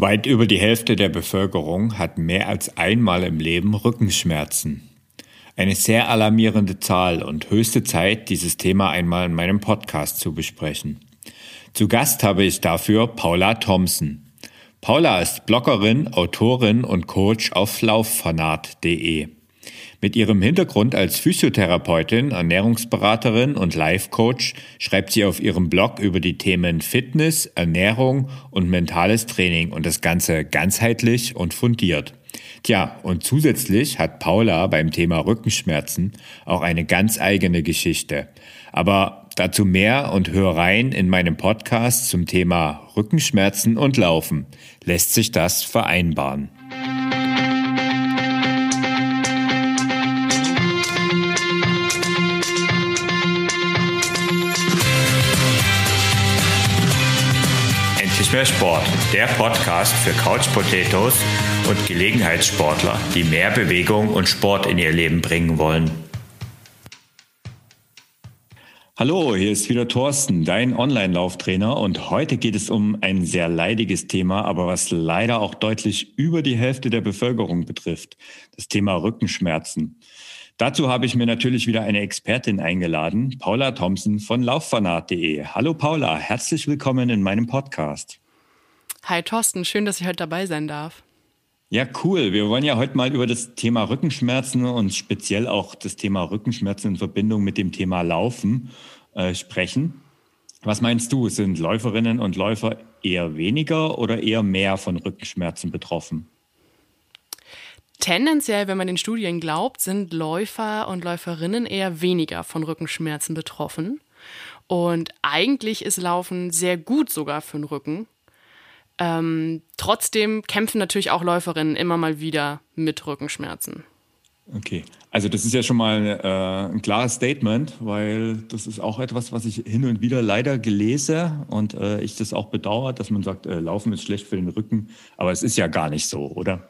Weit über die Hälfte der Bevölkerung hat mehr als einmal im Leben Rückenschmerzen. Eine sehr alarmierende Zahl und höchste Zeit, dieses Thema einmal in meinem Podcast zu besprechen. Zu Gast habe ich dafür Paula Thompson. Paula ist Bloggerin, Autorin und Coach auf lauffanat.de. Mit ihrem Hintergrund als Physiotherapeutin, Ernährungsberaterin und Life-Coach schreibt sie auf ihrem Blog über die Themen Fitness, Ernährung und mentales Training und das Ganze ganzheitlich und fundiert. Tja, und zusätzlich hat Paula beim Thema Rückenschmerzen auch eine ganz eigene Geschichte. Aber dazu mehr und hör rein in meinem Podcast zum Thema Rückenschmerzen und Laufen. Lässt sich das vereinbaren? Mehr Sport, der Podcast für Couch Potatoes und Gelegenheitssportler, die mehr Bewegung und Sport in ihr Leben bringen wollen. Hallo, hier ist wieder Thorsten, dein Online-Lauftrainer und heute geht es um ein sehr leidiges Thema, aber was leider auch deutlich über die Hälfte der Bevölkerung betrifft, das Thema Rückenschmerzen. Dazu habe ich mir natürlich wieder eine Expertin eingeladen, Paula Thompson von lauffanat.de. Hallo Paula, herzlich willkommen in meinem Podcast. Hi Thorsten, schön, dass ich heute dabei sein darf. Ja, cool. Wir wollen ja heute mal über das Thema Rückenschmerzen und speziell auch das Thema Rückenschmerzen in Verbindung mit dem Thema Laufen äh, sprechen. Was meinst du, sind Läuferinnen und Läufer eher weniger oder eher mehr von Rückenschmerzen betroffen? Tendenziell, wenn man den Studien glaubt, sind Läufer und Läuferinnen eher weniger von Rückenschmerzen betroffen. Und eigentlich ist Laufen sehr gut sogar für den Rücken. Ähm, trotzdem kämpfen natürlich auch Läuferinnen immer mal wieder mit Rückenschmerzen. Okay, also das ist ja schon mal äh, ein klares Statement, weil das ist auch etwas, was ich hin und wieder leider gelese und äh, ich das auch bedauere, dass man sagt, äh, Laufen ist schlecht für den Rücken, aber es ist ja gar nicht so, oder?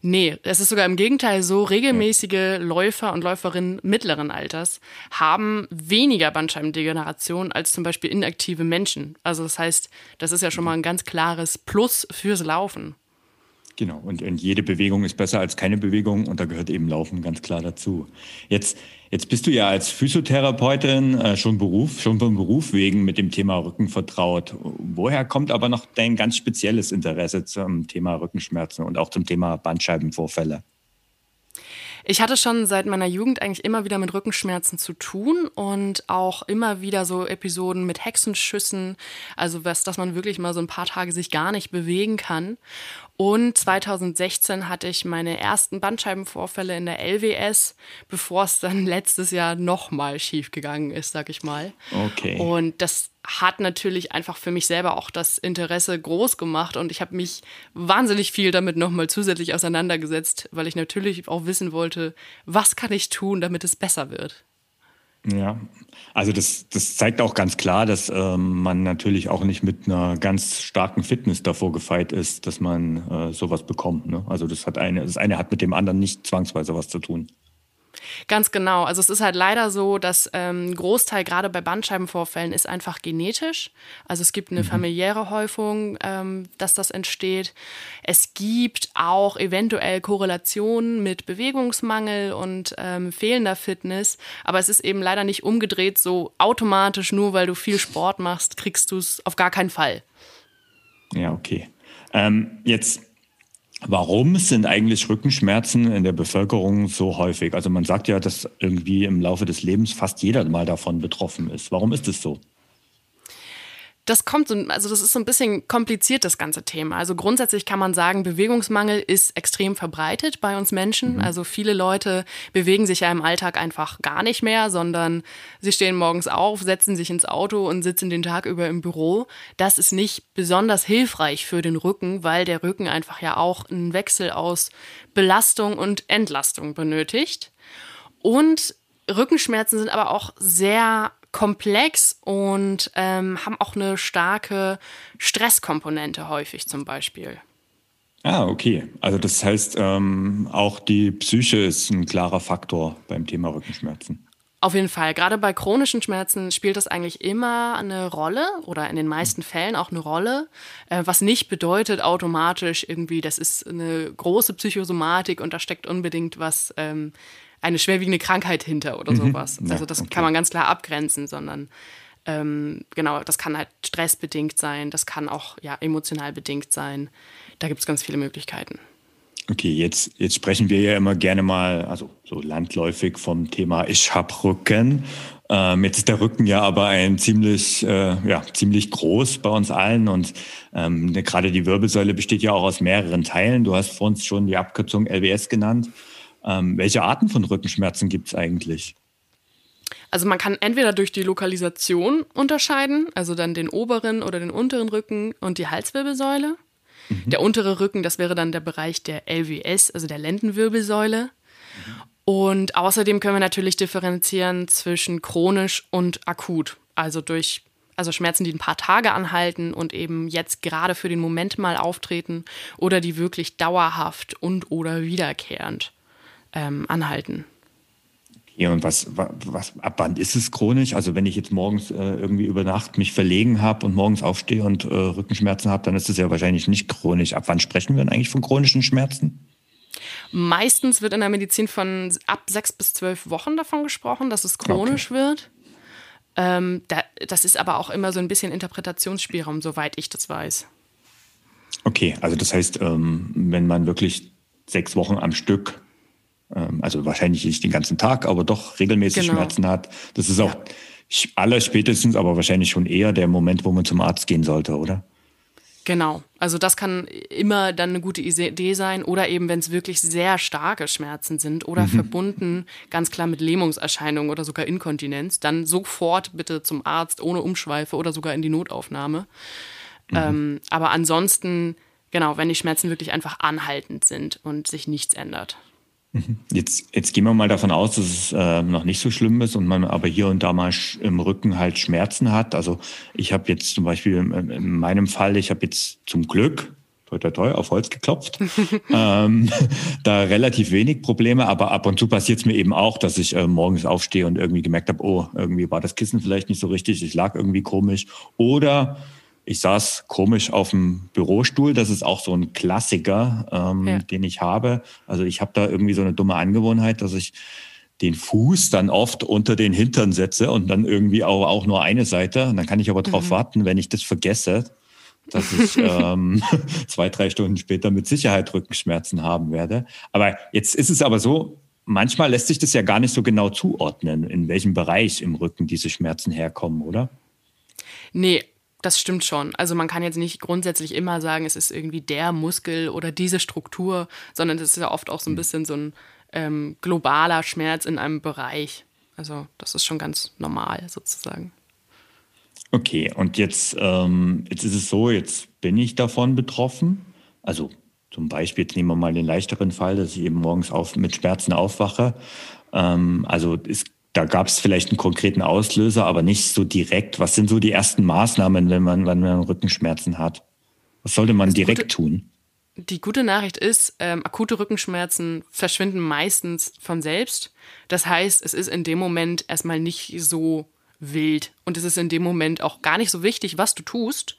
Nee, es ist sogar im Gegenteil so, regelmäßige. Läufer und Läuferinnen mittleren Alters haben weniger Bandscheibendegeneration als zum Beispiel inaktive Menschen. Also das heißt, das ist ja schon mal ein ganz klares Plus fürs Laufen. Genau, und, und jede Bewegung ist besser als keine Bewegung und da gehört eben Laufen ganz klar dazu. Jetzt, jetzt bist du ja als Physiotherapeutin äh, schon Beruf, schon vom Beruf wegen mit dem Thema Rücken vertraut. Woher kommt aber noch dein ganz spezielles Interesse zum Thema Rückenschmerzen und auch zum Thema Bandscheibenvorfälle? Ich hatte schon seit meiner Jugend eigentlich immer wieder mit Rückenschmerzen zu tun und auch immer wieder so Episoden mit Hexenschüssen, also was, dass man wirklich mal so ein paar Tage sich gar nicht bewegen kann. Und 2016 hatte ich meine ersten Bandscheibenvorfälle in der LWS, bevor es dann letztes Jahr nochmal schief gegangen ist, sag ich mal. Okay. Und das hat natürlich einfach für mich selber auch das Interesse groß gemacht und ich habe mich wahnsinnig viel damit nochmal zusätzlich auseinandergesetzt, weil ich natürlich auch wissen wollte, was kann ich tun, damit es besser wird. Ja, also das, das zeigt auch ganz klar, dass ähm, man natürlich auch nicht mit einer ganz starken Fitness davor gefeit ist, dass man äh, sowas bekommt. Ne? Also das hat eine, das eine hat mit dem anderen nicht zwangsweise was zu tun. Ganz genau. Also es ist halt leider so, dass ähm, Großteil gerade bei Bandscheibenvorfällen ist einfach genetisch. Also es gibt eine mhm. familiäre Häufung, ähm, dass das entsteht. Es gibt auch eventuell Korrelationen mit Bewegungsmangel und ähm, fehlender Fitness. Aber es ist eben leider nicht umgedreht so automatisch, nur weil du viel Sport machst, kriegst du es auf gar keinen Fall. Ja, okay. Ähm, jetzt Warum sind eigentlich Rückenschmerzen in der Bevölkerung so häufig? Also man sagt ja, dass irgendwie im Laufe des Lebens fast jeder mal davon betroffen ist. Warum ist es so? Das kommt so, also das ist so ein bisschen kompliziert, das ganze Thema. Also grundsätzlich kann man sagen, Bewegungsmangel ist extrem verbreitet bei uns Menschen. Mhm. Also viele Leute bewegen sich ja im Alltag einfach gar nicht mehr, sondern sie stehen morgens auf, setzen sich ins Auto und sitzen den Tag über im Büro. Das ist nicht besonders hilfreich für den Rücken, weil der Rücken einfach ja auch einen Wechsel aus Belastung und Entlastung benötigt. Und Rückenschmerzen sind aber auch sehr komplex und ähm, haben auch eine starke Stresskomponente häufig zum Beispiel. Ah, okay. Also das heißt, ähm, auch die Psyche ist ein klarer Faktor beim Thema Rückenschmerzen. Auf jeden Fall. Gerade bei chronischen Schmerzen spielt das eigentlich immer eine Rolle oder in den meisten Fällen auch eine Rolle, äh, was nicht bedeutet automatisch irgendwie, das ist eine große Psychosomatik und da steckt unbedingt was, ähm, eine schwerwiegende Krankheit hinter oder mhm. sowas. Ja, also das okay. kann man ganz klar abgrenzen, sondern ähm, genau, das kann halt stressbedingt sein, das kann auch ja emotional bedingt sein. Da gibt es ganz viele Möglichkeiten. Okay, jetzt, jetzt sprechen wir ja immer gerne mal, also so landläufig vom Thema Ich hab Rücken. Ähm, jetzt ist der Rücken ja aber ein ziemlich, äh, ja, ziemlich groß bei uns allen und ähm, ne, gerade die Wirbelsäule besteht ja auch aus mehreren Teilen. Du hast vor uns schon die Abkürzung LWS genannt. Ähm, welche Arten von Rückenschmerzen gibt es eigentlich? Also man kann entweder durch die Lokalisation unterscheiden, also dann den oberen oder den unteren Rücken und die Halswirbelsäule. Mhm. Der untere Rücken, das wäre dann der Bereich der LWS, also der Lendenwirbelsäule. Mhm. Und außerdem können wir natürlich differenzieren zwischen chronisch und akut. Also durch also Schmerzen, die ein paar Tage anhalten und eben jetzt gerade für den Moment mal auftreten oder die wirklich dauerhaft und oder wiederkehrend ähm, anhalten. Ja, und was, was, ab wann ist es chronisch? Also wenn ich jetzt morgens äh, irgendwie über Nacht mich verlegen habe und morgens aufstehe und äh, Rückenschmerzen habe, dann ist es ja wahrscheinlich nicht chronisch. Ab wann sprechen wir denn eigentlich von chronischen Schmerzen? Meistens wird in der Medizin von ab sechs bis zwölf Wochen davon gesprochen, dass es chronisch okay. wird. Ähm, da, das ist aber auch immer so ein bisschen Interpretationsspielraum, soweit ich das weiß. Okay, also das heißt, ähm, wenn man wirklich sechs Wochen am Stück also wahrscheinlich nicht den ganzen Tag, aber doch regelmäßig genau. Schmerzen hat. Das ist auch ja. aller spätestens, aber wahrscheinlich schon eher der Moment, wo man zum Arzt gehen sollte, oder? Genau. Also das kann immer dann eine gute Idee sein oder eben, wenn es wirklich sehr starke Schmerzen sind oder mhm. verbunden ganz klar mit Lähmungserscheinungen oder sogar Inkontinenz, dann sofort bitte zum Arzt ohne Umschweife oder sogar in die Notaufnahme. Mhm. Ähm, aber ansonsten, genau, wenn die Schmerzen wirklich einfach anhaltend sind und sich nichts ändert. Jetzt, jetzt gehen wir mal davon aus, dass es äh, noch nicht so schlimm ist und man aber hier und da mal im Rücken halt Schmerzen hat. Also ich habe jetzt zum Beispiel in, in meinem Fall, ich habe jetzt zum Glück, toi toi toi, auf Holz geklopft, ähm, da relativ wenig Probleme, aber ab und zu passiert es mir eben auch, dass ich äh, morgens aufstehe und irgendwie gemerkt habe, oh, irgendwie war das Kissen vielleicht nicht so richtig, ich lag irgendwie komisch. Oder ich saß komisch auf dem Bürostuhl. Das ist auch so ein Klassiker, ähm, ja. den ich habe. Also ich habe da irgendwie so eine dumme Angewohnheit, dass ich den Fuß dann oft unter den Hintern setze und dann irgendwie auch, auch nur eine Seite. Und dann kann ich aber darauf mhm. warten, wenn ich das vergesse, dass ich ähm, zwei, drei Stunden später mit Sicherheit Rückenschmerzen haben werde. Aber jetzt ist es aber so, manchmal lässt sich das ja gar nicht so genau zuordnen, in welchem Bereich im Rücken diese Schmerzen herkommen, oder? Nee, das stimmt schon. Also man kann jetzt nicht grundsätzlich immer sagen, es ist irgendwie der Muskel oder diese Struktur, sondern es ist ja oft auch so ein hm. bisschen so ein ähm, globaler Schmerz in einem Bereich. Also das ist schon ganz normal sozusagen. Okay, und jetzt, ähm, jetzt ist es so, jetzt bin ich davon betroffen. Also zum Beispiel, jetzt nehmen wir mal den leichteren Fall, dass ich eben morgens auf, mit Schmerzen aufwache. Ähm, also es da gab es vielleicht einen konkreten Auslöser, aber nicht so direkt. Was sind so die ersten Maßnahmen, wenn man, wenn man Rückenschmerzen hat? Was sollte man direkt gute, tun? Die gute Nachricht ist, ähm, akute Rückenschmerzen verschwinden meistens von selbst. Das heißt, es ist in dem Moment erstmal nicht so wild und es ist in dem Moment auch gar nicht so wichtig, was du tust.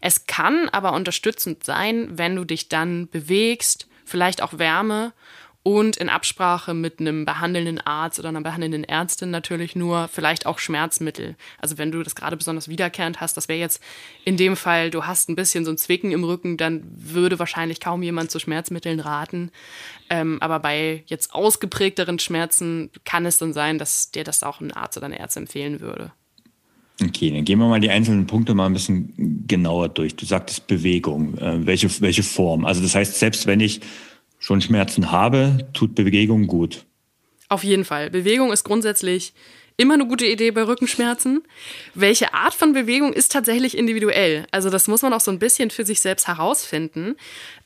Es kann aber unterstützend sein, wenn du dich dann bewegst, vielleicht auch Wärme und in Absprache mit einem behandelnden Arzt oder einer behandelnden Ärztin natürlich nur vielleicht auch Schmerzmittel. Also wenn du das gerade besonders wiederkehrend hast, das wäre jetzt in dem Fall, du hast ein bisschen so ein Zwicken im Rücken, dann würde wahrscheinlich kaum jemand zu Schmerzmitteln raten. Ähm, aber bei jetzt ausgeprägteren Schmerzen kann es dann sein, dass dir das auch ein Arzt oder eine Ärztin empfehlen würde. Okay, dann gehen wir mal die einzelnen Punkte mal ein bisschen genauer durch. Du sagtest Bewegung. Äh, welche, welche Form? Also das heißt, selbst wenn ich schon Schmerzen habe, tut Bewegung gut. Auf jeden Fall. Bewegung ist grundsätzlich immer eine gute Idee bei Rückenschmerzen. Welche Art von Bewegung ist tatsächlich individuell? Also das muss man auch so ein bisschen für sich selbst herausfinden.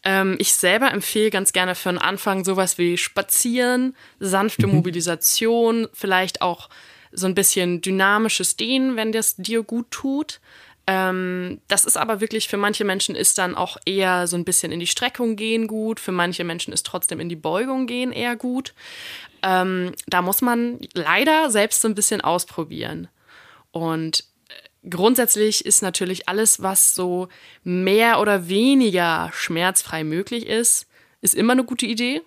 Ähm, ich selber empfehle ganz gerne für einen Anfang sowas wie Spazieren, sanfte mhm. Mobilisation, vielleicht auch so ein bisschen dynamisches Dehnen, wenn das dir gut tut. Ähm, das ist aber wirklich für manche Menschen ist dann auch eher so ein bisschen in die Streckung gehen gut, für manche Menschen ist trotzdem in die Beugung gehen eher gut. ähm, da muss man leider selbst so ein bisschen ausprobieren. Und äh, grundsätzlich ist natürlich alles, was so mehr oder weniger schmerzfrei möglich ist, ist immer eine gute Idee.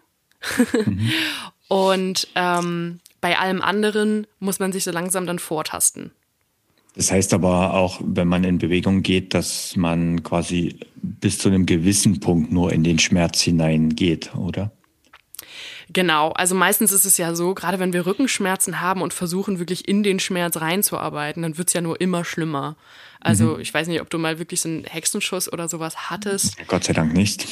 Mhm. Und ähm, bei allem anderen muss man sich so langsam dann vortasten. Das heißt aber auch, wenn man in Bewegung geht, dass man quasi bis zu einem gewissen Punkt nur in den Schmerz hineingeht, oder? Genau, also meistens ist es ja so, gerade wenn wir Rückenschmerzen haben und versuchen wirklich in den Schmerz reinzuarbeiten, dann wird es ja nur immer schlimmer. Also mhm. ich weiß nicht, ob du mal wirklich so einen Hexenschuss oder sowas hattest. Gott sei Dank nicht.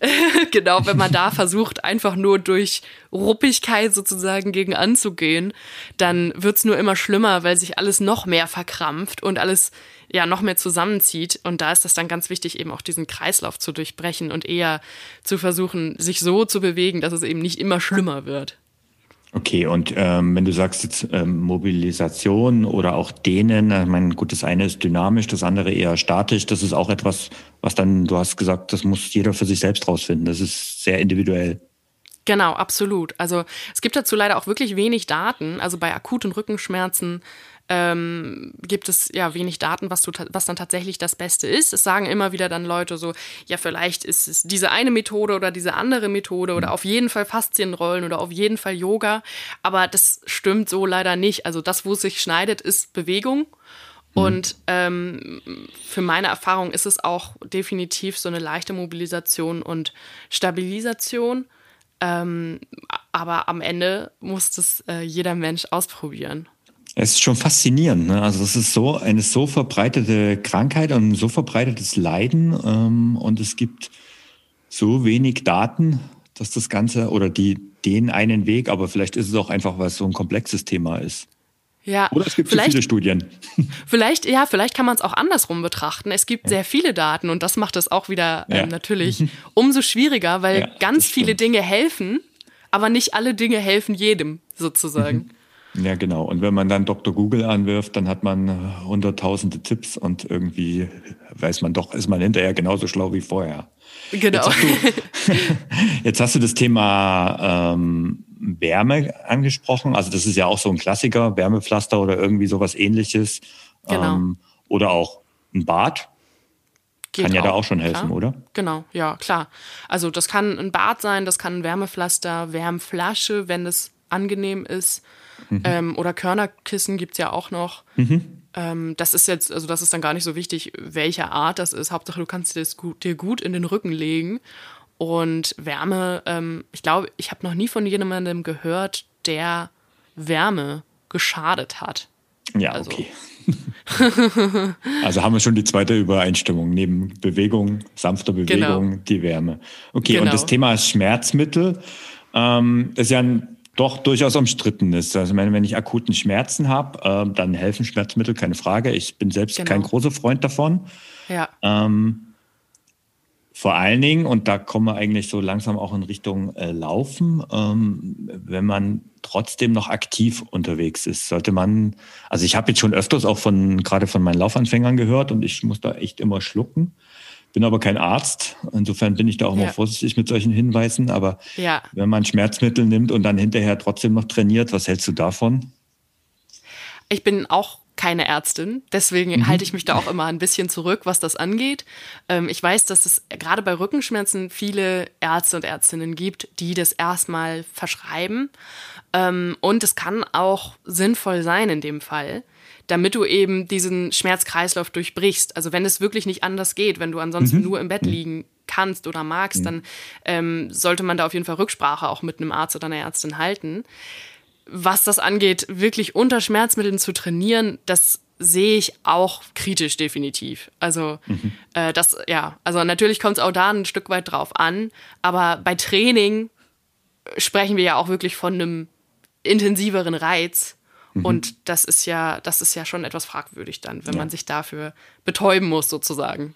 genau, wenn man da versucht, einfach nur durch Ruppigkeit sozusagen gegen anzugehen, dann wird's nur immer schlimmer, weil sich alles noch mehr verkrampft und alles ja noch mehr zusammenzieht. Und da ist es dann ganz wichtig, eben auch diesen Kreislauf zu durchbrechen und eher zu versuchen, sich so zu bewegen, dass es eben nicht immer schlimmer wird. Okay, und ähm, wenn du sagst jetzt ähm, Mobilisation oder auch Dehnen, ich meine, gut, das eine ist dynamisch, das andere eher statisch, das ist auch etwas, was dann, du hast gesagt, das muss jeder für sich selbst rausfinden. Das ist sehr individuell. Genau, absolut. Also es gibt dazu leider auch wirklich wenig Daten. Also bei akuten Rückenschmerzen ähm, gibt es ja wenig Daten, was, du, was dann tatsächlich das Beste ist. Es sagen immer wieder dann Leute so, ja, vielleicht ist es diese eine Methode oder diese andere Methode oder auf jeden Fall Faszienrollen oder auf jeden Fall Yoga. Aber das stimmt so leider nicht. Also das, wo es sich schneidet, ist Bewegung. Mhm. Und ähm, für meine Erfahrung ist es auch definitiv so eine leichte Mobilisation und Stabilisation. Ähm, aber am Ende muss das äh, jeder Mensch ausprobieren. Es ist schon faszinierend. Ne? Also es ist so eine so verbreitete Krankheit und ein so verbreitetes Leiden ähm, und es gibt so wenig Daten, dass das Ganze oder die den einen Weg, aber vielleicht ist es auch einfach, weil es so ein komplexes Thema ist. Ja, Oder es gibt zu viele Studien. Vielleicht, ja, vielleicht kann man es auch andersrum betrachten. Es gibt ja. sehr viele Daten und das macht es auch wieder ähm, ja. natürlich umso schwieriger, weil ja, ganz viele Dinge helfen, aber nicht alle Dinge helfen jedem sozusagen. Ja, genau. Und wenn man dann Dr. Google anwirft, dann hat man äh, hunderttausende Tipps und irgendwie weiß man doch, ist man hinterher genauso schlau wie vorher. Genau. Jetzt hast du, jetzt hast du das Thema ähm, Wärme angesprochen. Also das ist ja auch so ein Klassiker, Wärmepflaster oder irgendwie sowas ähnliches. Genau. Ähm, oder auch ein Bad. Geht kann ja auch, da auch schon helfen, klar. oder? Genau, ja, klar. Also das kann ein Bad sein, das kann ein Wärmepflaster, Wärmflasche, wenn es angenehm ist. Mhm. Ähm, oder Körnerkissen gibt es ja auch noch. Mhm. Ähm, das ist jetzt, also das ist dann gar nicht so wichtig, welche Art das ist. Hauptsache, du kannst dir das gut, dir gut in den Rücken legen. Und Wärme, ähm, ich glaube, ich habe noch nie von jemandem gehört, der Wärme geschadet hat. Ja, also. okay. also haben wir schon die zweite Übereinstimmung. Neben Bewegung, sanfter Bewegung, genau. die Wärme. Okay, genau. und das Thema Schmerzmittel ähm, ist ja ein doch durchaus umstritten ist. Also wenn ich akuten Schmerzen habe, äh, dann helfen Schmerzmittel, keine Frage. Ich bin selbst genau. kein großer Freund davon. Ja. Ähm, vor allen Dingen, und da kommen wir eigentlich so langsam auch in Richtung äh, Laufen, ähm, wenn man trotzdem noch aktiv unterwegs ist, sollte man, also ich habe jetzt schon öfters auch von, gerade von meinen Laufanfängern gehört und ich muss da echt immer schlucken. Bin aber kein Arzt. Insofern bin ich da auch ja. mal vorsichtig mit solchen Hinweisen. Aber ja. wenn man Schmerzmittel nimmt und dann hinterher trotzdem noch trainiert, was hältst du davon? Ich bin auch keine Ärztin, deswegen mhm. halte ich mich da auch immer ein bisschen zurück, was das angeht. Ähm, ich weiß, dass es gerade bei Rückenschmerzen viele Ärzte und Ärztinnen gibt, die das erstmal verschreiben. Ähm, und es kann auch sinnvoll sein in dem Fall damit du eben diesen Schmerzkreislauf durchbrichst. Also wenn es wirklich nicht anders geht, wenn du ansonsten mhm. nur im Bett mhm. liegen kannst oder magst, mhm. dann ähm, sollte man da auf jeden Fall Rücksprache auch mit einem Arzt oder einer Ärztin halten. Was das angeht, wirklich unter Schmerzmitteln zu trainieren, das sehe ich auch kritisch definitiv. Also mhm. äh, das, ja, also natürlich kommt es auch da ein Stück weit drauf an, aber bei Training sprechen wir ja auch wirklich von einem intensiveren Reiz Mhm. Und das ist ja, das ist ja schon etwas fragwürdig dann, wenn ja. man sich dafür betäuben muss, sozusagen.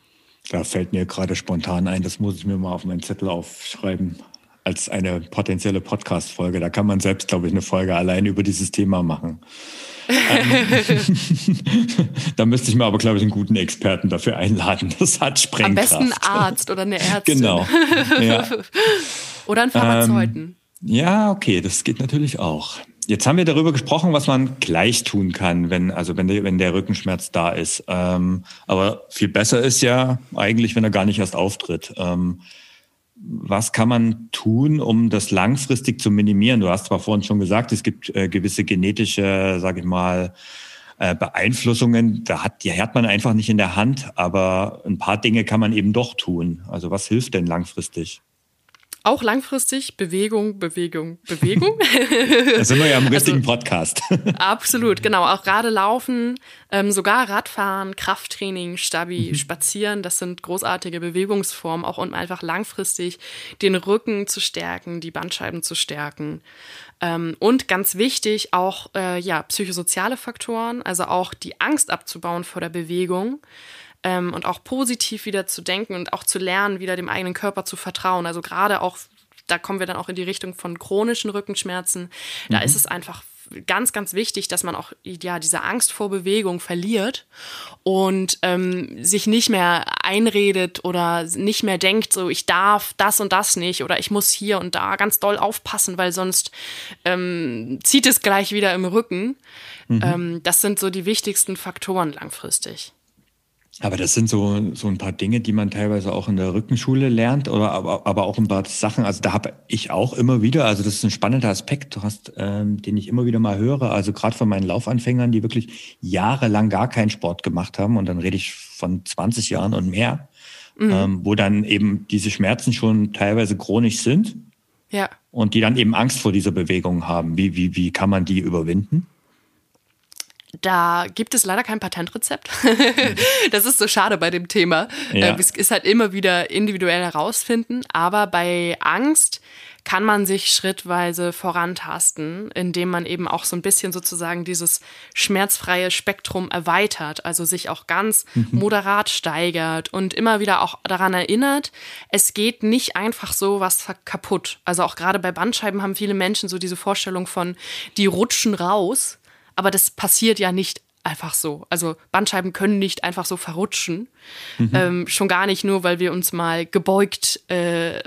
Da fällt mir gerade spontan ein, das muss ich mir mal auf meinen Zettel aufschreiben, als eine potenzielle Podcast-Folge. Da kann man selbst, glaube ich, eine Folge allein über dieses Thema machen. Ähm, da müsste ich mir aber, glaube ich, einen guten Experten dafür einladen. Das hat Sprengkraft. Am besten Arzt oder eine Ärztin. Genau. Ja. oder einen Pharmazeuten. Ähm, Ja, okay, das geht natürlich auch. Jetzt haben wir darüber gesprochen, was man gleich tun kann, wenn, also wenn der, wenn der Rückenschmerz da ist. Ähm, aber viel besser ist ja eigentlich, wenn er gar nicht erst auftritt. Ähm, was kann man tun, um das langfristig zu minimieren? Du hast zwar vorhin schon gesagt, es gibt äh, gewisse genetische, sage ich mal, äh, Beeinflussungen. Da hat, die hat man einfach nicht in der Hand, aber ein paar Dinge kann man eben doch tun. Also was hilft denn langfristig? Auch langfristig Bewegung, Bewegung, Bewegung. da sind wir ja im richtigen also, Podcast. absolut, genau. Auch gerade Laufen, ähm, sogar Radfahren, Krafttraining, Stabi, mhm. Spazieren, das sind großartige Bewegungsformen, auch um einfach langfristig den Rücken zu stärken, die Bandscheiben zu stärken. Ähm, und ganz wichtig auch äh, ja psychosoziale Faktoren, also auch die Angst abzubauen vor der Bewegung ähm, und auch positiv wieder zu denken und auch zu lernen, wieder dem eigenen Körper zu vertrauen. Also gerade auch, da kommen wir dann auch in die Richtung von chronischen Rückenschmerzen. Da mhm. ist es einfach ganz, ganz wichtig, dass man auch ja diese Angst vor Bewegung verliert und ähm, sich nicht mehr einredet oder nicht mehr denkt, so ich darf das und das nicht oder ich muss hier und da ganz doll aufpassen, weil sonst ähm, zieht es gleich wieder im Rücken. Mhm. Ähm, das sind so die wichtigsten Faktoren langfristig. Aber das sind so, so ein paar Dinge, die man teilweise auch in der Rückenschule lernt, oder aber, aber auch ein paar Sachen. Also da habe ich auch immer wieder, also das ist ein spannender Aspekt, du hast, ähm, den ich immer wieder mal höre. Also gerade von meinen Laufanfängern, die wirklich jahrelang gar keinen Sport gemacht haben, und dann rede ich von 20 Jahren und mehr, mhm. ähm, wo dann eben diese Schmerzen schon teilweise chronisch sind. Ja. Und die dann eben Angst vor dieser Bewegung haben. Wie, wie, wie kann man die überwinden? Da gibt es leider kein Patentrezept. das ist so schade bei dem Thema. Ja. Äh, es ist halt immer wieder individuell herausfinden. Aber bei Angst kann man sich schrittweise vorantasten, indem man eben auch so ein bisschen sozusagen dieses schmerzfreie Spektrum erweitert, also sich auch ganz mhm. moderat steigert und immer wieder auch daran erinnert, es geht nicht einfach so was kaputt. Also auch gerade bei Bandscheiben haben viele Menschen so diese Vorstellung von, die rutschen raus aber das passiert ja nicht einfach so. Also Bandscheiben können nicht einfach so verrutschen. Mhm. Ähm, schon gar nicht nur, weil wir uns mal gebeugt, äh,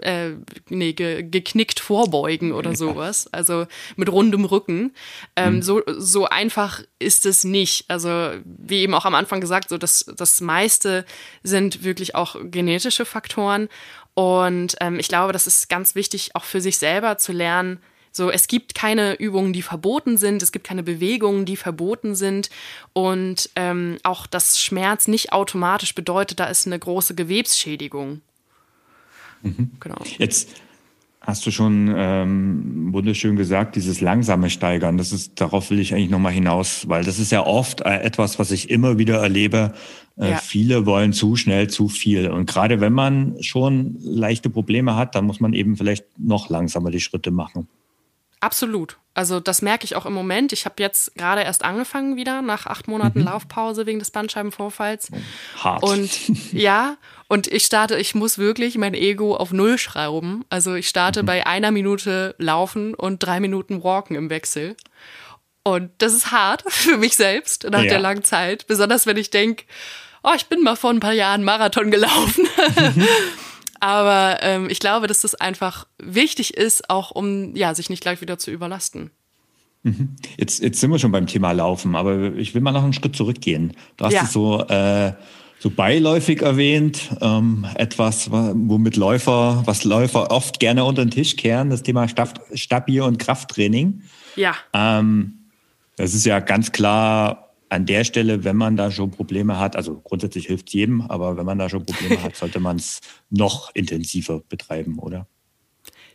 äh, nee, ge geknickt vorbeugen oder sowas. Also mit rundem Rücken. Ähm, mhm. so, so einfach ist es nicht. Also wie eben auch am Anfang gesagt, so das, das meiste sind wirklich auch genetische Faktoren. Und ähm, ich glaube, das ist ganz wichtig, auch für sich selber zu lernen, so, es gibt keine Übungen, die verboten sind, es gibt keine Bewegungen, die verboten sind und ähm, auch das Schmerz nicht automatisch bedeutet, da ist eine große Gewebsschädigung. Mhm. Genau. Jetzt hast du schon ähm, wunderschön gesagt, dieses langsame Steigern. Das ist, darauf will ich eigentlich nochmal hinaus, weil das ist ja oft äh, etwas, was ich immer wieder erlebe. Äh, ja. Viele wollen zu schnell zu viel. Und gerade wenn man schon leichte Probleme hat, dann muss man eben vielleicht noch langsamer die Schritte machen. Absolut. Also das merke ich auch im Moment. Ich habe jetzt gerade erst angefangen wieder nach acht Monaten mhm. Laufpause wegen des Bandscheibenvorfalls. Hart. Und ja, und ich starte, ich muss wirklich mein Ego auf Null schrauben. Also ich starte mhm. bei einer Minute Laufen und drei Minuten Walken im Wechsel. Und das ist hart für mich selbst nach ja. der langen Zeit. Besonders wenn ich denke, oh, ich bin mal vor ein paar Jahren Marathon gelaufen. Aber ähm, ich glaube, dass das einfach wichtig ist, auch um ja, sich nicht gleich wieder zu überlasten. Mhm. Jetzt, jetzt sind wir schon beim Thema Laufen, aber ich will mal noch einen Schritt zurückgehen. Du hast ja. es so, äh, so beiläufig erwähnt, ähm, etwas, womit Läufer, was Läufer oft gerne unter den Tisch kehren, das Thema Stabi- und Krafttraining. Ja. Ähm, das ist ja ganz klar an der Stelle, wenn man da schon Probleme hat, also grundsätzlich hilft es jedem, aber wenn man da schon Probleme hat, sollte man es noch intensiver betreiben, oder?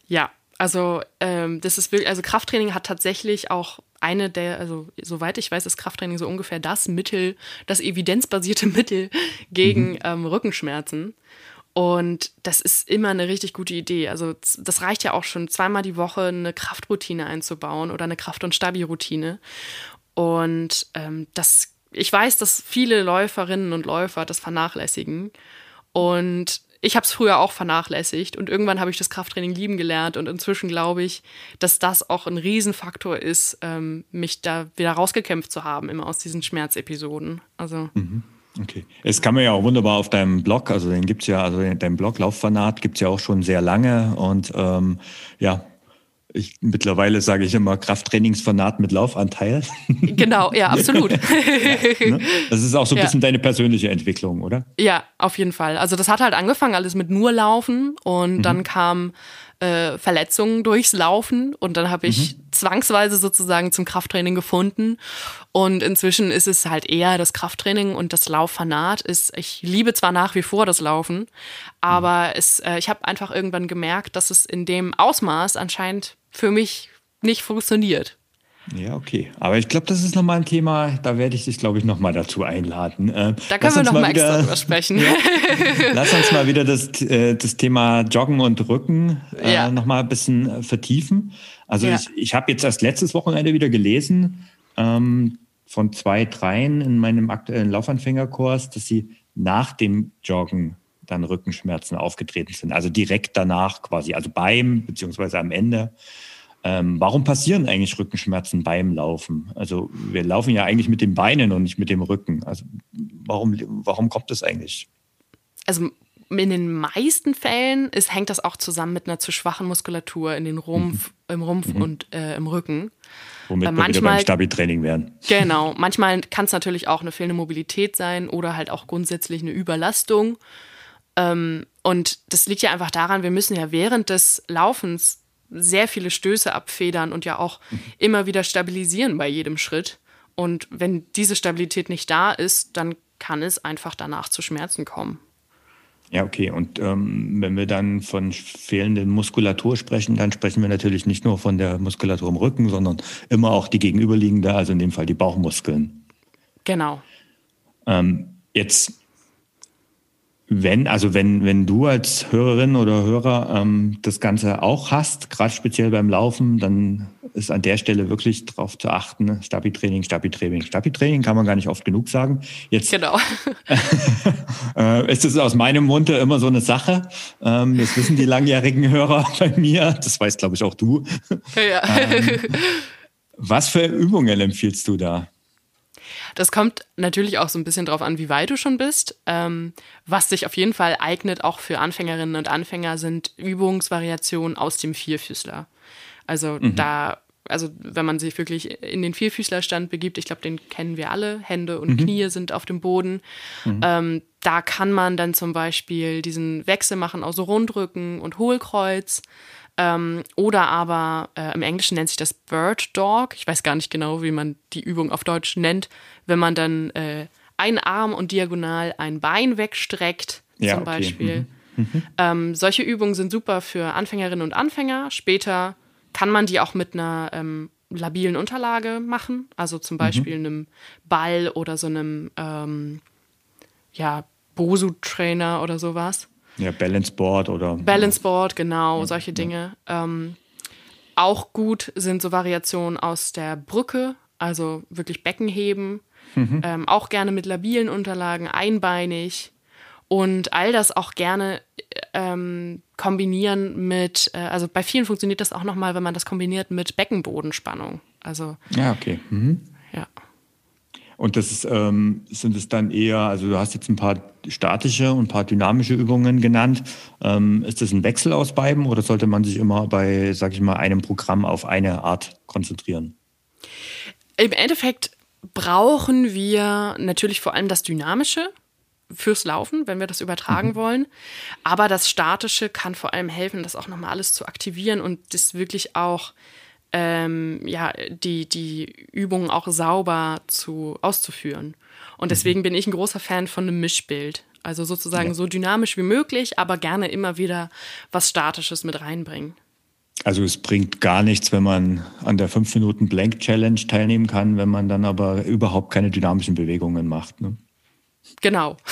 Ja, also ähm, das ist wirklich, also Krafttraining hat tatsächlich auch eine der, also soweit ich weiß, ist Krafttraining so ungefähr das Mittel, das evidenzbasierte Mittel gegen mhm. ähm, Rückenschmerzen. Und das ist immer eine richtig gute Idee. Also das reicht ja auch schon, zweimal die Woche eine Kraftroutine einzubauen oder eine Kraft- und Stabi-Routine. Und ähm, das, ich weiß, dass viele Läuferinnen und Läufer das vernachlässigen. Und ich habe es früher auch vernachlässigt und irgendwann habe ich das Krafttraining lieben gelernt und inzwischen glaube ich, dass das auch ein Riesenfaktor ist, ähm, mich da wieder rausgekämpft zu haben, immer aus diesen Schmerzepisoden. Also. Mhm. Okay. Es kann man ja auch wunderbar auf deinem Blog, also den gibt's ja, also dein Blog Lauffanat gibt's ja auch schon sehr lange und ähm, ja, ich, mittlerweile sage ich immer Krafttrainingsfanat mit Laufanteil. Genau, ja, absolut. ja, ne? Das ist auch so ein ja. bisschen deine persönliche Entwicklung, oder? Ja, auf jeden Fall. Also das hat halt angefangen alles mit nur Laufen und mhm. dann kam äh, Verletzungen durchs Laufen und dann habe ich mhm. zwangsweise sozusagen zum Krafttraining gefunden und inzwischen ist es halt eher das Krafttraining und das Lauffanat ist ich liebe zwar nach wie vor das Laufen, aber mhm. es äh, ich habe einfach irgendwann gemerkt, dass es in dem Ausmaß anscheinend für mich nicht funktioniert. Ja, okay. Aber ich glaube, das ist nochmal ein Thema, da werde ich dich, glaube ich, nochmal dazu einladen. Äh, da können wir nochmal extra drüber sprechen. Ja, lass uns mal wieder das, äh, das Thema Joggen und Rücken äh, ja. nochmal ein bisschen äh, vertiefen. Also ja. ich, ich habe jetzt erst letztes Wochenende wieder gelesen ähm, von zwei, dreien in meinem aktuellen Laufanfängerkurs, dass sie nach dem Joggen dann Rückenschmerzen aufgetreten sind. Also direkt danach quasi, also beim beziehungsweise am Ende. Ähm, warum passieren eigentlich Rückenschmerzen beim Laufen? Also wir laufen ja eigentlich mit den Beinen und nicht mit dem Rücken. Also warum, warum kommt das eigentlich? Also in den meisten Fällen ist, hängt das auch zusammen mit einer zu schwachen Muskulatur in den Rumpf, mhm. im Rumpf mhm. und äh, im Rücken. Womit äh, manchmal, wir wieder beim Stabi-Training werden. Genau. Manchmal kann es natürlich auch eine fehlende Mobilität sein oder halt auch grundsätzlich eine Überlastung. Ähm, und das liegt ja einfach daran, wir müssen ja während des Laufens sehr viele Stöße abfedern und ja auch immer wieder stabilisieren bei jedem Schritt. Und wenn diese Stabilität nicht da ist, dann kann es einfach danach zu Schmerzen kommen. Ja, okay. Und ähm, wenn wir dann von fehlenden Muskulatur sprechen, dann sprechen wir natürlich nicht nur von der Muskulatur im Rücken, sondern immer auch die gegenüberliegende, also in dem Fall die Bauchmuskeln. Genau. Ähm, jetzt wenn, also wenn, wenn du als Hörerin oder Hörer ähm, das Ganze auch hast, gerade speziell beim Laufen, dann ist an der Stelle wirklich darauf zu achten, Stabi-Training, Stabi-Training, Stabi-Training, kann man gar nicht oft genug sagen. Jetzt genau. äh, ist es aus meinem Munde immer so eine Sache. Ähm, das wissen die langjährigen Hörer bei mir, das weiß glaube ich auch du. Ja. ähm, was für Übungen empfiehlst du da? Das kommt natürlich auch so ein bisschen drauf an, wie weit du schon bist. Ähm, was sich auf jeden Fall eignet, auch für Anfängerinnen und Anfänger, sind Übungsvariationen aus dem Vierfüßler. Also mhm. da, also wenn man sich wirklich in den Vierfüßlerstand begibt, ich glaube, den kennen wir alle, Hände und mhm. Knie sind auf dem Boden. Mhm. Ähm, da kann man dann zum Beispiel diesen Wechsel machen aus Rundrücken und Hohlkreuz. Ähm, oder aber äh, im Englischen nennt sich das Bird Dog. Ich weiß gar nicht genau, wie man die Übung auf Deutsch nennt. Wenn man dann äh, einen Arm und diagonal ein Bein wegstreckt, ja, zum okay. Beispiel. Mhm. Mhm. Ähm, solche Übungen sind super für Anfängerinnen und Anfänger. Später kann man die auch mit einer ähm, labilen Unterlage machen, also zum mhm. Beispiel mhm. einem Ball oder so einem ähm, ja, Bosu-Trainer oder sowas. Ja, Balance Board oder. Balance Board, genau, ja, solche Dinge. Ja. Ähm, auch gut sind so Variationen aus der Brücke, also wirklich Becken heben. Mhm. Ähm, auch gerne mit labilen Unterlagen, einbeinig. Und all das auch gerne ähm, kombinieren mit, äh, also bei vielen funktioniert das auch nochmal, wenn man das kombiniert mit Beckenbodenspannung. Also. Ja, okay. Mhm. Und das ist, ähm, sind es dann eher, also du hast jetzt ein paar statische und ein paar dynamische Übungen genannt. Ähm, ist das ein Wechsel aus beiden oder sollte man sich immer bei, sag ich mal, einem Programm auf eine Art konzentrieren? Im Endeffekt brauchen wir natürlich vor allem das Dynamische fürs Laufen, wenn wir das übertragen mhm. wollen. Aber das Statische kann vor allem helfen, das auch nochmal alles zu aktivieren und das wirklich auch ähm, ja, die, die Übungen auch sauber zu, auszuführen. Und deswegen mhm. bin ich ein großer Fan von einem Mischbild. Also sozusagen ja. so dynamisch wie möglich, aber gerne immer wieder was Statisches mit reinbringen. Also es bringt gar nichts, wenn man an der 5 Minuten Blank Challenge teilnehmen kann, wenn man dann aber überhaupt keine dynamischen Bewegungen macht. Ne? Genau.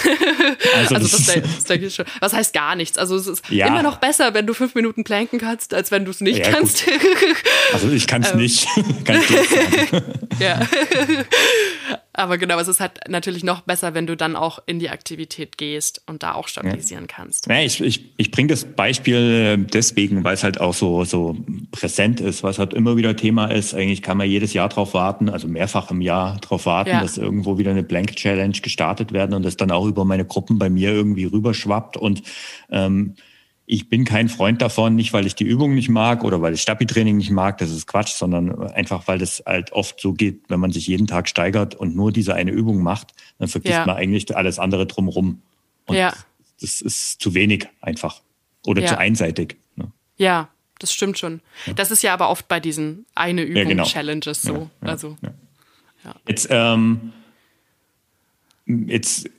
Also, also das, das, denke ich schon. Was heißt gar nichts? Also es ist ja. immer noch besser, wenn du fünf Minuten planken kannst, als wenn du es nicht ja, kannst. Also ich kann es ähm. nicht. kann ich ja. Aber genau, es ist halt natürlich noch besser, wenn du dann auch in die Aktivität gehst und da auch stabilisieren ja. kannst. Ja, ich, ich, ich bringe das Beispiel deswegen, weil es halt auch so, so präsent ist, was halt immer wieder Thema ist. Eigentlich kann man jedes Jahr drauf warten, also mehrfach im Jahr drauf warten, ja. dass irgendwo wieder eine Blank Challenge gestartet werden und das dann auch über meine Gruppen bei mir irgendwie rüberschwappt und ähm, ich bin kein Freund davon, nicht weil ich die Übung nicht mag oder weil ich Stabi-Training nicht mag, das ist Quatsch, sondern einfach, weil das halt oft so geht, wenn man sich jeden Tag steigert und nur diese eine Übung macht, dann vergisst ja. man eigentlich alles andere drumherum. Und ja. das ist zu wenig einfach oder ja. zu einseitig. Ne? Ja, das stimmt schon. Das ist ja aber oft bei diesen eine genau. Challenges so. also Jetzt, ähm, jetzt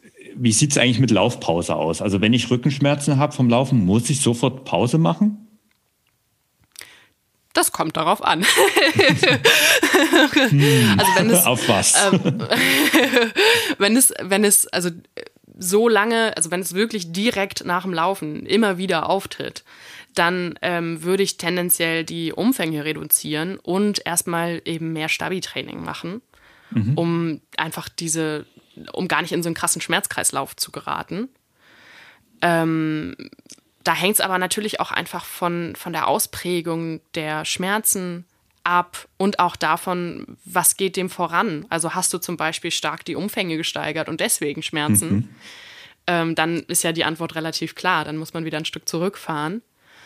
wie sieht es eigentlich mit Laufpause aus? Also wenn ich Rückenschmerzen habe vom Laufen, muss ich sofort Pause machen? Das kommt darauf an. hm. also wenn es, Auf was? Ähm, wenn es, wenn es, also so lange, also wenn es wirklich direkt nach dem Laufen immer wieder auftritt, dann ähm, würde ich tendenziell die Umfänge reduzieren und erstmal eben mehr Stabi-Training machen, mhm. um einfach diese um gar nicht in so einen krassen Schmerzkreislauf zu geraten. Ähm, da hängt es aber natürlich auch einfach von, von der Ausprägung der Schmerzen ab und auch davon, was geht dem voran. Also hast du zum Beispiel stark die Umfänge gesteigert und deswegen Schmerzen, mhm. ähm, dann ist ja die Antwort relativ klar. Dann muss man wieder ein Stück zurückfahren.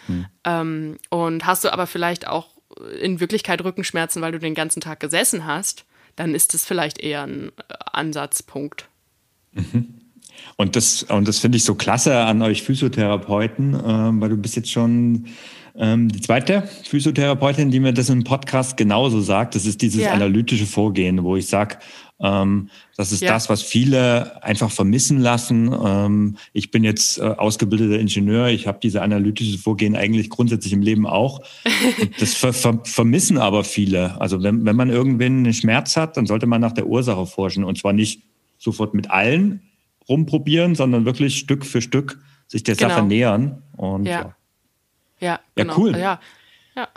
Mhm. Ähm, und hast du aber vielleicht auch in Wirklichkeit Rückenschmerzen, weil du den ganzen Tag gesessen hast, dann ist es vielleicht eher ein äh, Ansatzpunkt. Mhm. Und das, und das finde ich so klasse an euch Physiotherapeuten, äh, weil du bist jetzt schon ähm, die zweite Physiotherapeutin, die mir das im Podcast genauso sagt. Das ist dieses ja. analytische Vorgehen, wo ich sage, ähm, das ist ja. das, was viele einfach vermissen lassen. Ähm, ich bin jetzt äh, ausgebildeter Ingenieur. Ich habe diese analytische Vorgehen eigentlich grundsätzlich im Leben auch. das ver ver vermissen aber viele. Also wenn, wenn man irgendwann einen Schmerz hat, dann sollte man nach der Ursache forschen. Und zwar nicht sofort mit allen rumprobieren, sondern wirklich Stück für Stück sich der genau. Sache nähern. Und, ja. Ja, ja, genau. ja cool. Ja. ja.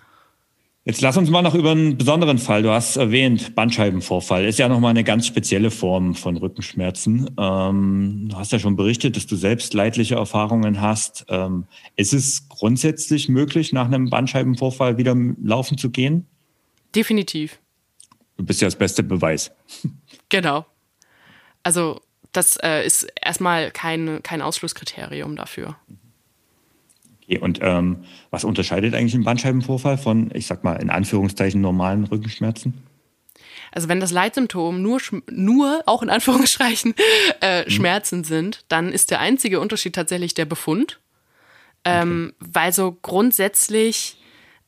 Jetzt lass uns mal noch über einen besonderen Fall. Du hast erwähnt, Bandscheibenvorfall ist ja nochmal eine ganz spezielle Form von Rückenschmerzen. Ähm, du hast ja schon berichtet, dass du selbst leidliche Erfahrungen hast. Ähm, ist es grundsätzlich möglich, nach einem Bandscheibenvorfall wieder laufen zu gehen? Definitiv. Du bist ja das beste Beweis. Genau. Also das äh, ist erstmal kein, kein Ausschlusskriterium dafür. Okay, und ähm, was unterscheidet eigentlich ein Bandscheibenvorfall von, ich sag mal, in Anführungszeichen normalen Rückenschmerzen? Also wenn das Leitsymptom nur, nur auch in Anführungszeichen, äh, mhm. Schmerzen sind, dann ist der einzige Unterschied tatsächlich der Befund. Ähm, okay. Weil so grundsätzlich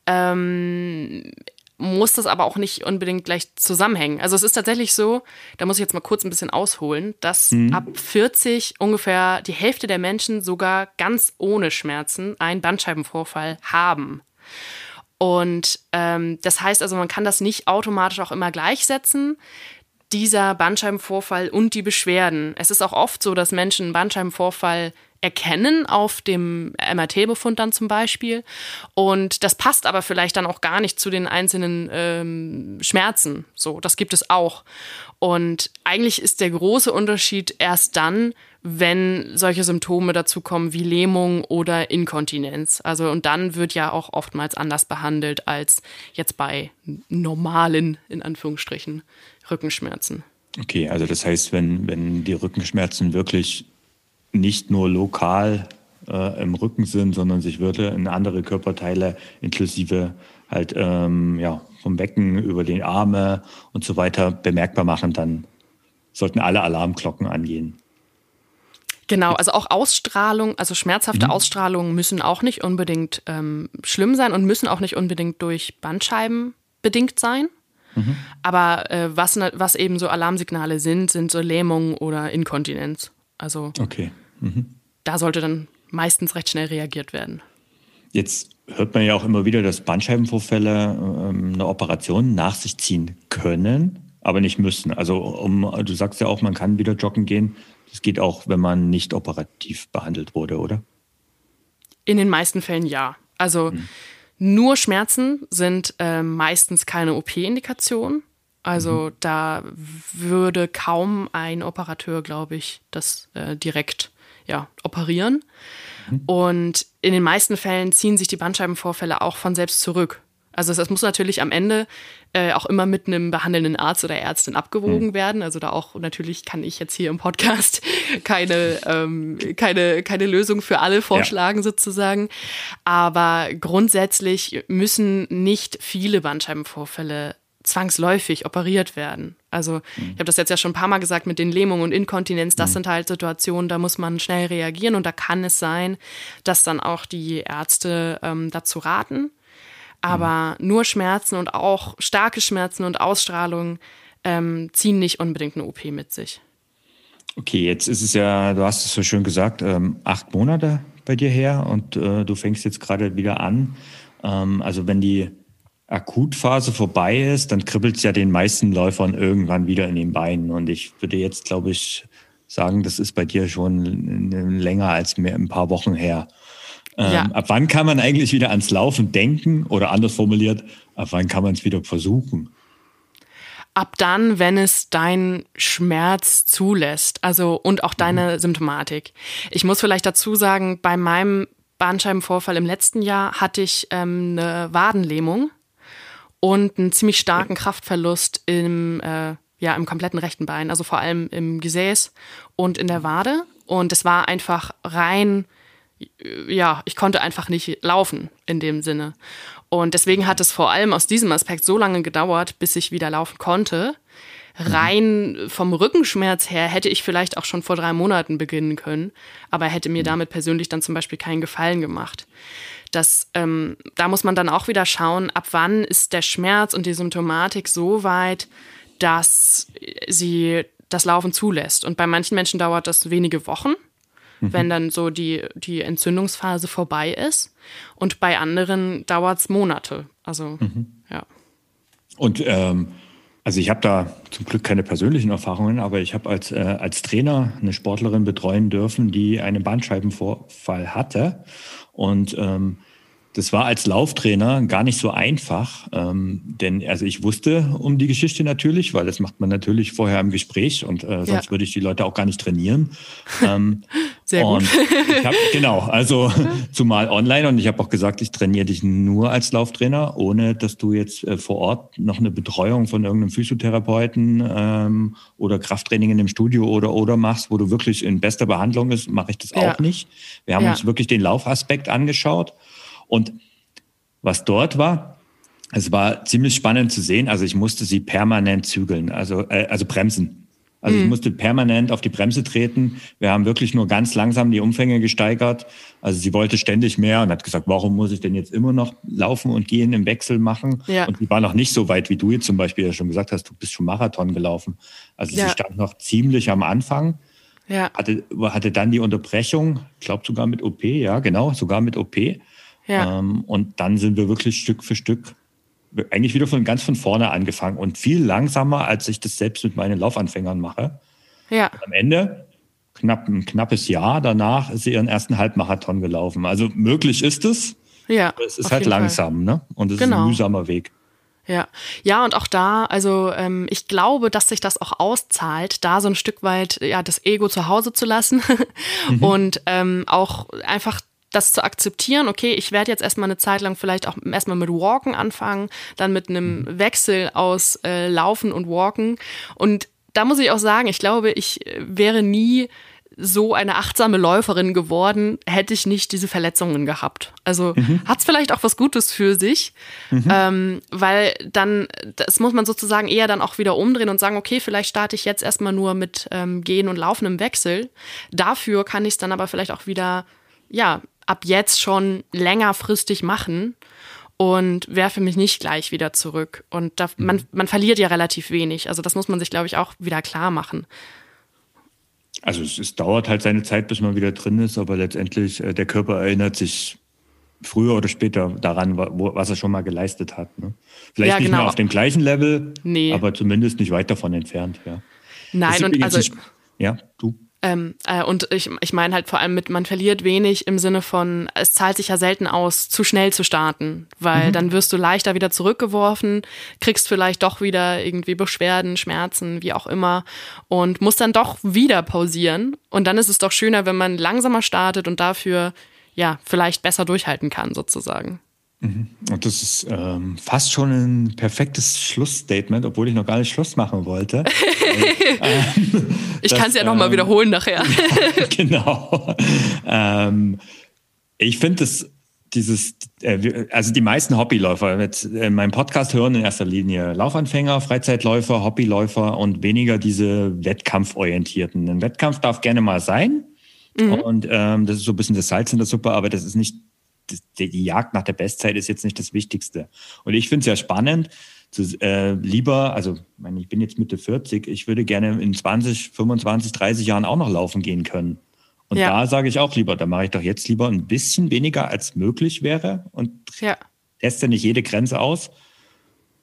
ähm, muss das aber auch nicht unbedingt gleich zusammenhängen. Also es ist tatsächlich so, da muss ich jetzt mal kurz ein bisschen ausholen, dass mhm. ab 40 ungefähr die Hälfte der Menschen sogar ganz ohne Schmerzen einen Bandscheibenvorfall haben. Und ähm, das heißt also, man kann das nicht automatisch auch immer gleichsetzen dieser Bandscheibenvorfall und die Beschwerden. Es ist auch oft so, dass Menschen einen Bandscheibenvorfall erkennen auf dem MRT-Befund dann zum Beispiel. Und das passt aber vielleicht dann auch gar nicht zu den einzelnen ähm, Schmerzen. So, das gibt es auch. Und eigentlich ist der große Unterschied erst dann, wenn solche Symptome dazu kommen wie Lähmung oder Inkontinenz. Also und dann wird ja auch oftmals anders behandelt als jetzt bei normalen, in Anführungsstrichen, Rückenschmerzen. Okay, also das heißt, wenn, wenn die Rückenschmerzen wirklich nicht nur lokal äh, im Rücken sind, sondern sich würde in andere Körperteile inklusive halt ähm, ja, vom Becken über den Arme und so weiter bemerkbar machen, dann sollten alle Alarmglocken angehen. Genau, also auch Ausstrahlung, also schmerzhafte mhm. Ausstrahlungen müssen auch nicht unbedingt ähm, schlimm sein und müssen auch nicht unbedingt durch Bandscheiben bedingt sein. Mhm. Aber äh, was, was eben so Alarmsignale sind, sind so Lähmung oder Inkontinenz. Also okay. mhm. da sollte dann meistens recht schnell reagiert werden. Jetzt hört man ja auch immer wieder, dass Bandscheibenvorfälle ähm, eine Operation nach sich ziehen können, aber nicht müssen. Also um, du sagst ja auch, man kann wieder joggen gehen. Das geht auch, wenn man nicht operativ behandelt wurde, oder? In den meisten Fällen ja. Also mhm. Nur Schmerzen sind äh, meistens keine OP-Indikation. Also mhm. da würde kaum ein Operateur, glaube ich, das äh, direkt ja, operieren. Mhm. Und in den meisten Fällen ziehen sich die Bandscheibenvorfälle auch von selbst zurück. Also das muss natürlich am Ende äh, auch immer mit einem behandelnden Arzt oder Ärztin abgewogen mhm. werden. Also da auch natürlich kann ich jetzt hier im Podcast keine ähm, keine keine Lösung für alle vorschlagen ja. sozusagen. Aber grundsätzlich müssen nicht viele Bandscheibenvorfälle zwangsläufig operiert werden. Also mhm. ich habe das jetzt ja schon ein paar Mal gesagt mit den Lähmungen und Inkontinenz. Das mhm. sind halt Situationen, da muss man schnell reagieren und da kann es sein, dass dann auch die Ärzte ähm, dazu raten. Aber mhm. nur Schmerzen und auch starke Schmerzen und Ausstrahlung ähm, ziehen nicht unbedingt eine OP mit sich. Okay, jetzt ist es ja, du hast es so schön gesagt, ähm, acht Monate bei dir her und äh, du fängst jetzt gerade wieder an. Ähm, also wenn die Akutphase vorbei ist, dann kribbelt es ja den meisten Läufern irgendwann wieder in den Beinen. Und ich würde jetzt, glaube ich, sagen, das ist bei dir schon länger als mehr, ein paar Wochen her. Ähm, ja. Ab wann kann man eigentlich wieder ans Laufen denken oder anders formuliert, ab wann kann man es wieder versuchen? Ab dann, wenn es dein Schmerz zulässt, also und auch deine mhm. Symptomatik. Ich muss vielleicht dazu sagen, bei meinem Bandscheibenvorfall im letzten Jahr hatte ich ähm, eine Wadenlähmung und einen ziemlich starken Kraftverlust im, äh, ja, im kompletten rechten Bein, also vor allem im Gesäß und in der Wade. Und es war einfach rein, ja, ich konnte einfach nicht laufen in dem Sinne. Und deswegen hat es vor allem aus diesem Aspekt so lange gedauert, bis ich wieder laufen konnte. Rein vom Rückenschmerz her hätte ich vielleicht auch schon vor drei Monaten beginnen können, aber hätte mir damit persönlich dann zum Beispiel keinen Gefallen gemacht. Das, ähm, da muss man dann auch wieder schauen, ab wann ist der Schmerz und die Symptomatik so weit, dass sie das Laufen zulässt. Und bei manchen Menschen dauert das wenige Wochen, mhm. wenn dann so die, die Entzündungsphase vorbei ist. Und bei anderen dauert es Monate. Also, mhm. ja. Und ähm, also ich habe da zum Glück keine persönlichen Erfahrungen, aber ich habe als, äh, als Trainer eine Sportlerin betreuen dürfen, die einen Bandscheibenvorfall hatte. Und ähm, das war als Lauftrainer gar nicht so einfach, ähm, denn also ich wusste um die Geschichte natürlich, weil das macht man natürlich vorher im Gespräch und äh, sonst ja. würde ich die Leute auch gar nicht trainieren. Ähm, Sehr gut. ich hab, genau, also zumal online und ich habe auch gesagt, ich trainiere dich nur als Lauftrainer, ohne dass du jetzt äh, vor Ort noch eine Betreuung von irgendeinem Physiotherapeuten ähm, oder Krafttraining in dem Studio oder oder machst, wo du wirklich in bester Behandlung bist, mache ich das ja. auch nicht. Wir haben ja. uns wirklich den Laufaspekt angeschaut. Und was dort war, es war ziemlich spannend zu sehen. Also ich musste sie permanent zügeln, also, äh, also bremsen. Also mhm. ich musste permanent auf die Bremse treten. Wir haben wirklich nur ganz langsam die Umfänge gesteigert. Also sie wollte ständig mehr und hat gesagt, warum muss ich denn jetzt immer noch laufen und gehen im Wechsel machen? Ja. Und sie war noch nicht so weit, wie du jetzt zum Beispiel ja schon gesagt hast, du bist schon Marathon gelaufen. Also ja. sie stand noch ziemlich am Anfang. Ja. Hatte, hatte dann die Unterbrechung, ich glaube sogar mit OP, ja, genau, sogar mit OP. Ja. Ähm, und dann sind wir wirklich Stück für Stück eigentlich wieder von ganz von vorne angefangen und viel langsamer, als ich das selbst mit meinen Laufanfängern mache. Ja. Und am Ende, knapp ein knappes Jahr danach, ist sie ihren ersten Halbmarathon gelaufen. Also möglich ist es. Ja. es ist halt langsam, Fall. ne? Und es genau. ist ein genau. mühsamer Weg. Ja, ja, und auch da, also ähm, ich glaube, dass sich das auch auszahlt, da so ein Stück weit ja das Ego zu Hause zu lassen mhm. und ähm, auch einfach das zu akzeptieren, okay, ich werde jetzt erstmal eine Zeit lang vielleicht auch erstmal mit Walken anfangen, dann mit einem mhm. Wechsel aus äh, Laufen und Walken. Und da muss ich auch sagen, ich glaube, ich wäre nie so eine achtsame Läuferin geworden, hätte ich nicht diese Verletzungen gehabt. Also mhm. hat es vielleicht auch was Gutes für sich, mhm. ähm, weil dann, das muss man sozusagen eher dann auch wieder umdrehen und sagen, okay, vielleicht starte ich jetzt erstmal nur mit ähm, Gehen und Laufen im Wechsel. Dafür kann ich es dann aber vielleicht auch wieder, ja, ab jetzt schon längerfristig machen und werfe mich nicht gleich wieder zurück. Und da, man, mhm. man verliert ja relativ wenig. Also das muss man sich, glaube ich, auch wieder klar machen. Also es, es, dauert halt seine Zeit, bis man wieder drin ist, aber letztendlich äh, der Körper erinnert sich früher oder später daran, wo, was er schon mal geleistet hat. Ne? Vielleicht ja, nicht genau. mehr auf dem gleichen Level, nee. aber zumindest nicht weit davon entfernt. Ja. Nein, und also ja, du. Ähm, äh, und ich, ich meine halt vor allem mit, man verliert wenig im Sinne von, es zahlt sich ja selten aus, zu schnell zu starten, weil mhm. dann wirst du leichter wieder zurückgeworfen, kriegst vielleicht doch wieder irgendwie Beschwerden, Schmerzen, wie auch immer und musst dann doch wieder pausieren. Und dann ist es doch schöner, wenn man langsamer startet und dafür ja vielleicht besser durchhalten kann, sozusagen. Mhm. Und das ist ähm, fast schon ein perfektes Schlussstatement, obwohl ich noch gar nicht Schluss machen wollte. ähm, ich kann es ja nochmal ähm, wiederholen nachher. genau. Ähm, ich finde es dieses, äh, also die meisten Hobbyläufer mit äh, meinem Podcast hören in erster Linie Laufanfänger, Freizeitläufer, Hobbyläufer und weniger diese Wettkampforientierten. Ein Wettkampf darf gerne mal sein. Mhm. Und ähm, das ist so ein bisschen das Salz in der Suppe, aber das ist nicht die Jagd nach der Bestzeit ist jetzt nicht das Wichtigste. Und ich finde es ja spannend, zu, äh, lieber, also meine, ich bin jetzt Mitte 40, ich würde gerne in 20, 25, 30 Jahren auch noch laufen gehen können. Und ja. da sage ich auch lieber, da mache ich doch jetzt lieber ein bisschen weniger als möglich wäre und ja. teste nicht jede Grenze aus.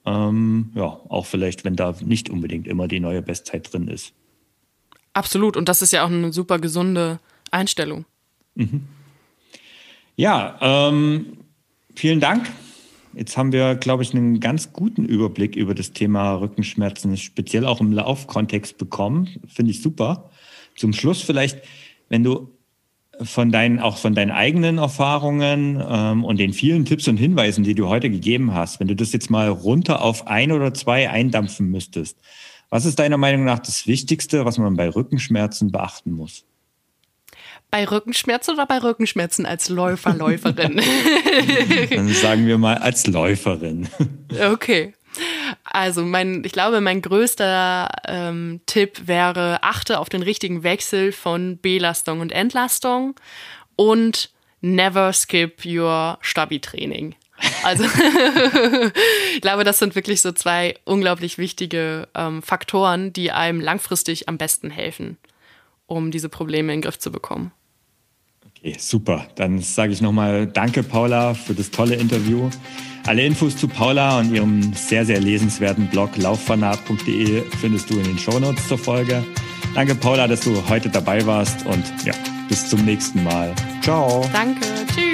Ähm, ja, auch vielleicht, wenn da nicht unbedingt immer die neue Bestzeit drin ist. Absolut. Und das ist ja auch eine super gesunde Einstellung. Mhm. Ja, ähm, vielen Dank. Jetzt haben wir, glaube ich, einen ganz guten Überblick über das Thema Rückenschmerzen, speziell auch im Laufkontext bekommen. Finde ich super. Zum Schluss vielleicht, wenn du von deinen, auch von deinen eigenen Erfahrungen ähm, und den vielen Tipps und Hinweisen, die du heute gegeben hast, wenn du das jetzt mal runter auf ein oder zwei eindampfen müsstest, was ist deiner Meinung nach das Wichtigste, was man bei Rückenschmerzen beachten muss? Bei Rückenschmerzen oder bei Rückenschmerzen als Läufer, Läuferin? Dann sagen wir mal als Läuferin. Okay. Also mein, ich glaube, mein größter ähm, Tipp wäre, achte auf den richtigen Wechsel von Belastung und Entlastung und never skip your Stabi-Training. Also ich glaube, das sind wirklich so zwei unglaublich wichtige ähm, Faktoren, die einem langfristig am besten helfen, um diese Probleme in den Griff zu bekommen. Okay, super. Dann sage ich nochmal Danke, Paula, für das tolle Interview. Alle Infos zu Paula und ihrem sehr, sehr lesenswerten Blog lauffanat.de findest du in den Shownotes zur Folge. Danke, Paula, dass du heute dabei warst und ja, bis zum nächsten Mal. Ciao. Danke. Tschüss.